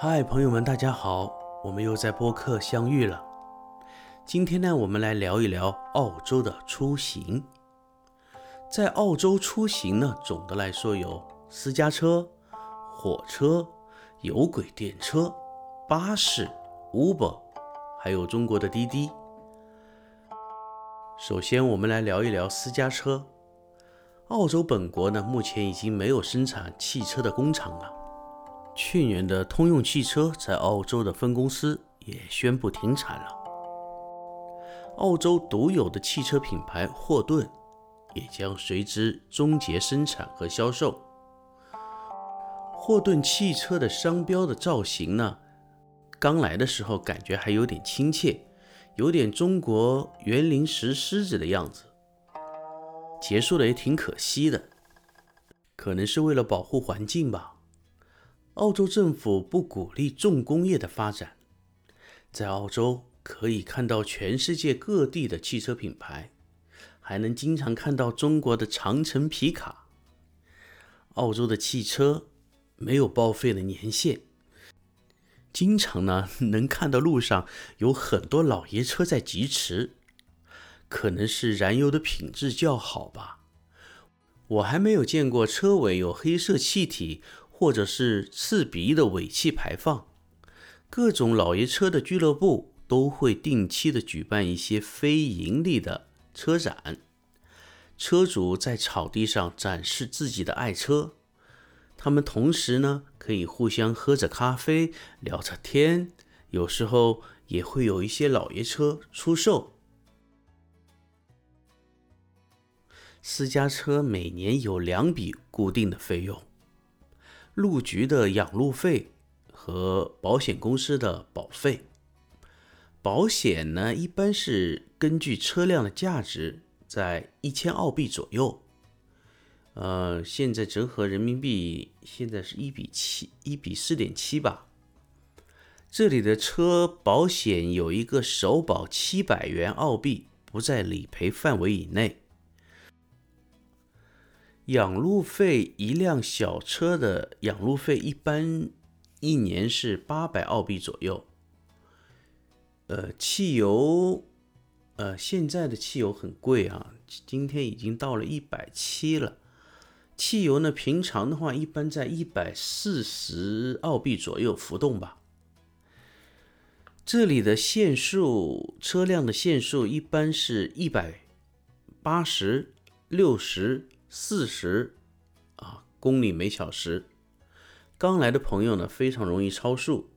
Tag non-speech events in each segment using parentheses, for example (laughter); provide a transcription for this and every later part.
嗨，朋友们，大家好，我们又在播客相遇了。今天呢，我们来聊一聊澳洲的出行。在澳洲出行呢，总的来说有私家车、火车、有轨电车、巴士、Uber，还有中国的滴滴。首先，我们来聊一聊私家车。澳洲本国呢，目前已经没有生产汽车的工厂了。去年的通用汽车在澳洲的分公司也宣布停产了。澳洲独有的汽车品牌霍顿也将随之终结生产和销售。霍顿汽车的商标的造型呢，刚来的时候感觉还有点亲切，有点中国园林石狮子的样子。结束了也挺可惜的，可能是为了保护环境吧。澳洲政府不鼓励重工业的发展，在澳洲可以看到全世界各地的汽车品牌，还能经常看到中国的长城皮卡。澳洲的汽车没有报废的年限，经常呢能看到路上有很多老爷车在疾驰。可能是燃油的品质较好吧，我还没有见过车尾有黑色气体或者是刺鼻的尾气排放。各种老爷车的俱乐部都会定期的举办一些非盈利的车展，车主在草地上展示自己的爱车，他们同时呢可以互相喝着咖啡聊着天，有时候也会有一些老爷车出售。私家车每年有两笔固定的费用：路局的养路费和保险公司的保费。保险呢，一般是根据车辆的价值，在一千澳币左右。呃，现在折合人民币，现在是一比七，一比四点七吧。这里的车保险有一个首保七百元澳币，不在理赔范围以内。养路费，一辆小车的养路费一般一年是八百澳币左右。呃，汽油，呃，现在的汽油很贵啊，今天已经到了一百七了。汽油呢，平常的话一般在一百四十澳币左右浮动吧。这里的限速，车辆的限速一般是一百八十六十。四十啊公里每小时，刚来的朋友呢非常容易超速。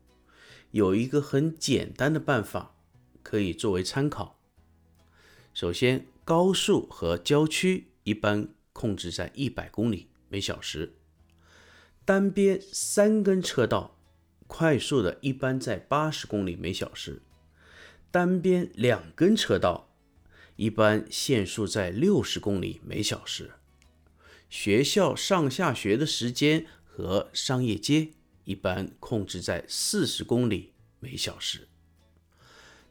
有一个很简单的办法可以作为参考。首先，高速和郊区一般控制在一百公里每小时，单边三根车道快速的一般在八十公里每小时，单边两根车道一般限速在六十公里每小时。学校上下学的时间和商业街一般控制在四十公里每小时。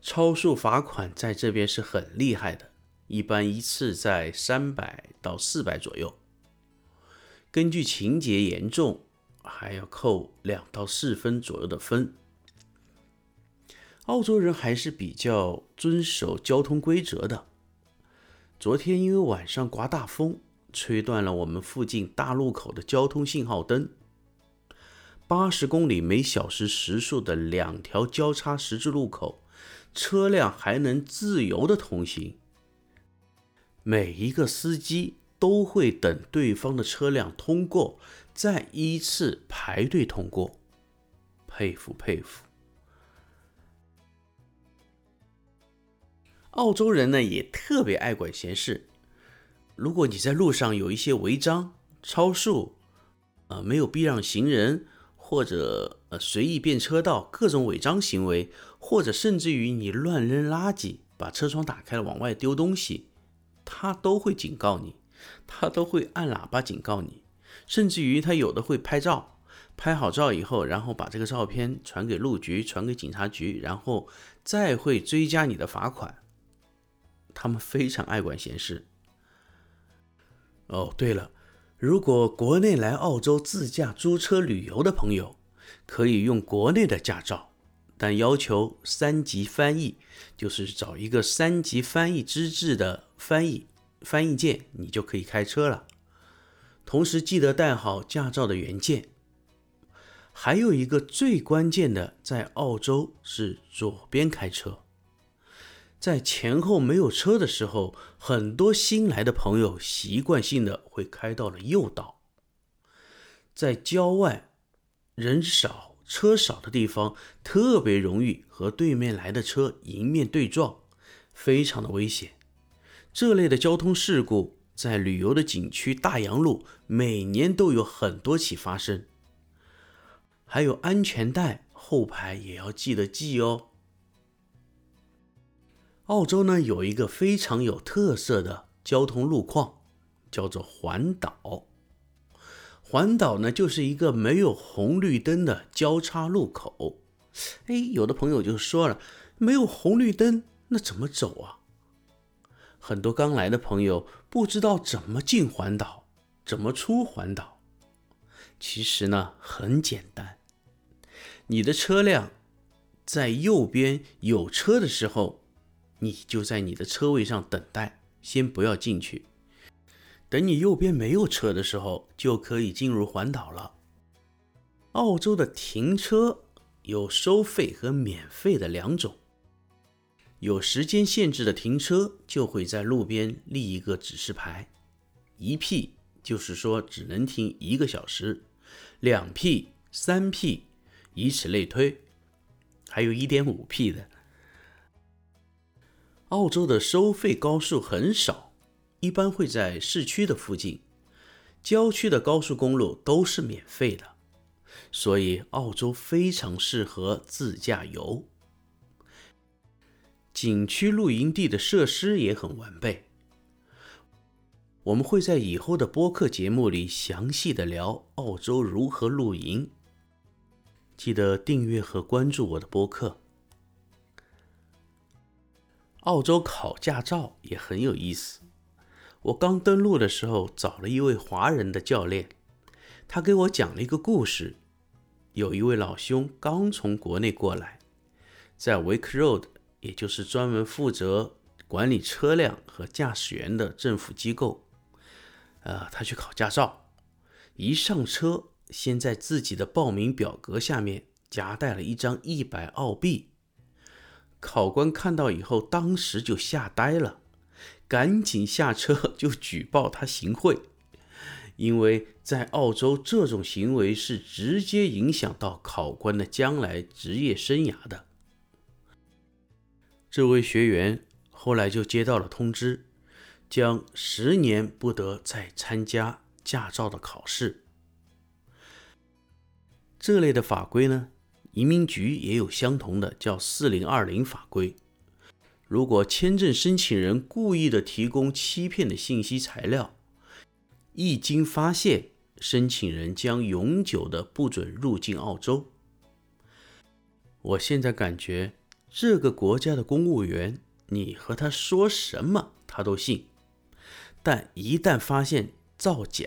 超速罚款在这边是很厉害的，一般一次在三百到四百左右。根据情节严重，还要扣两到四分左右的分。澳洲人还是比较遵守交通规则的。昨天因为晚上刮大风。吹断了我们附近大路口的交通信号灯。八十公里每小时时速的两条交叉十字路口，车辆还能自由的通行。每一个司机都会等对方的车辆通过，再依次排队通过。佩服佩服！澳洲人呢也特别爱管闲事。如果你在路上有一些违章、超速，呃，没有避让行人，或者呃随意变车道，各种违章行为，或者甚至于你乱扔垃圾、把车窗打开了往外丢东西，他都会警告你，他都会按喇叭警告你，甚至于他有的会拍照，拍好照以后，然后把这个照片传给路局、传给警察局，然后再会追加你的罚款。他们非常爱管闲事。哦，对了，如果国内来澳洲自驾租车旅游的朋友，可以用国内的驾照，但要求三级翻译，就是找一个三级翻译资质的翻译翻译件，你就可以开车了。同时记得带好驾照的原件。还有一个最关键的，在澳洲是左边开车。在前后没有车的时候，很多新来的朋友习惯性的会开到了右道。在郊外，人少车少的地方，特别容易和对面来的车迎面对撞，非常的危险。这类的交通事故在旅游的景区大洋路每年都有很多起发生。还有安全带后排也要记得系哦。澳洲呢有一个非常有特色的交通路况，叫做环岛。环岛呢就是一个没有红绿灯的交叉路口。哎，有的朋友就说了，没有红绿灯，那怎么走啊？很多刚来的朋友不知道怎么进环岛，怎么出环岛。其实呢很简单，你的车辆在右边有车的时候。你就在你的车位上等待，先不要进去。等你右边没有车的时候，就可以进入环岛了。澳洲的停车有收费和免费的两种。有时间限制的停车就会在路边立一个指示牌，一 P 就是说只能停一个小时，两 P、三 P，以此类推，还有一点五 P 的。澳洲的收费高速很少，一般会在市区的附近，郊区的高速公路都是免费的，所以澳洲非常适合自驾游。景区露营地的设施也很完备。我们会在以后的播客节目里详细的聊澳洲如何露营，记得订阅和关注我的播客。澳洲考驾照也很有意思。我刚登陆的时候，找了一位华人的教练，他给我讲了一个故事。有一位老兄刚从国内过来，在 Wake Road，也就是专门负责管理车辆和驾驶员的政府机构，呃，他去考驾照。一上车，先在自己的报名表格下面夹带了一张一百澳币。考官看到以后，当时就吓呆了，赶紧下车 (laughs) 就举报他行贿，因为在澳洲这种行为是直接影响到考官的将来职业生涯的。这位学员后来就接到了通知，将十年不得再参加驾照的考试。这类的法规呢？移民局也有相同的叫“四零二零”法规。如果签证申请人故意的提供欺骗的信息材料，一经发现，申请人将永久的不准入境澳洲。我现在感觉这个国家的公务员，你和他说什么他都信，但一旦发现造假，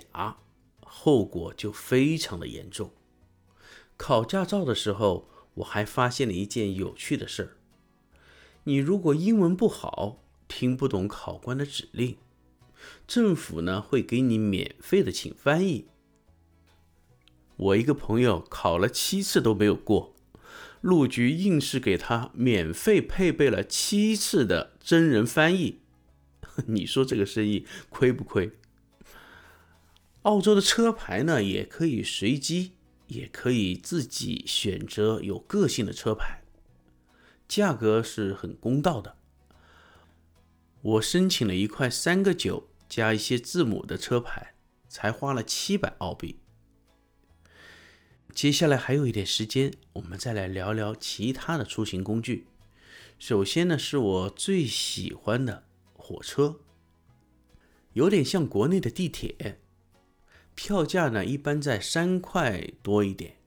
后果就非常的严重。考驾照的时候，我还发现了一件有趣的事儿。你如果英文不好，听不懂考官的指令，政府呢会给你免费的请翻译。我一个朋友考了七次都没有过，陆局硬是给他免费配备了七次的真人翻译。(laughs) 你说这个生意亏不亏？澳洲的车牌呢也可以随机。也可以自己选择有个性的车牌，价格是很公道的。我申请了一块三个九加一些字母的车牌，才花了七百澳币。接下来还有一点时间，我们再来聊聊其他的出行工具。首先呢，是我最喜欢的火车，有点像国内的地铁。票价呢，一般在三块多一点。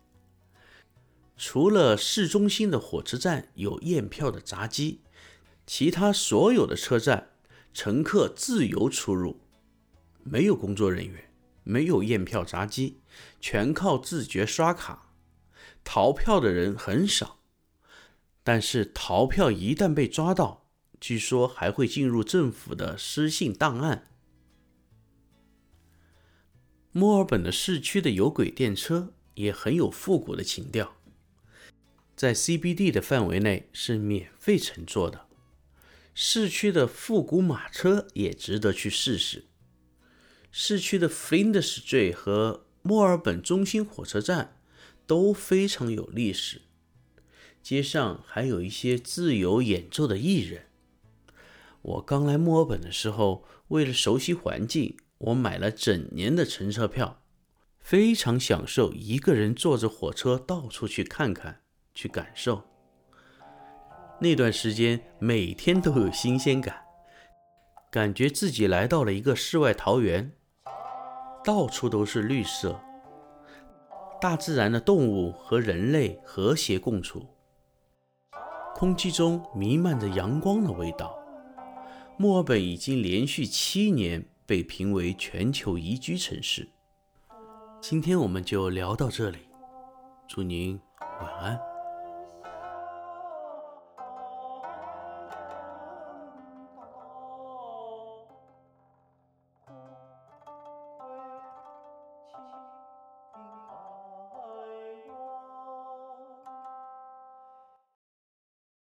除了市中心的火车站有验票的闸机，其他所有的车站乘客自由出入，没有工作人员，没有验票闸机，全靠自觉刷卡。逃票的人很少，但是逃票一旦被抓到，据说还会进入政府的失信档案。墨尔本的市区的有轨电车也很有复古的情调，在 CBD 的范围内是免费乘坐的。市区的复古马车也值得去试试。市区的 Flinders Street 和墨尔本中心火车站都非常有历史，街上还有一些自由演奏的艺人。我刚来墨尔本的时候，为了熟悉环境，我买了整年的乘车票，非常享受一个人坐着火车到处去看看、去感受。那段时间每天都有新鲜感，感觉自己来到了一个世外桃源，到处都是绿色，大自然的动物和人类和谐共处，空气中弥漫着阳光的味道。墨尔本已经连续七年被评为全球宜居城市。今天我们就聊到这里，祝您晚安。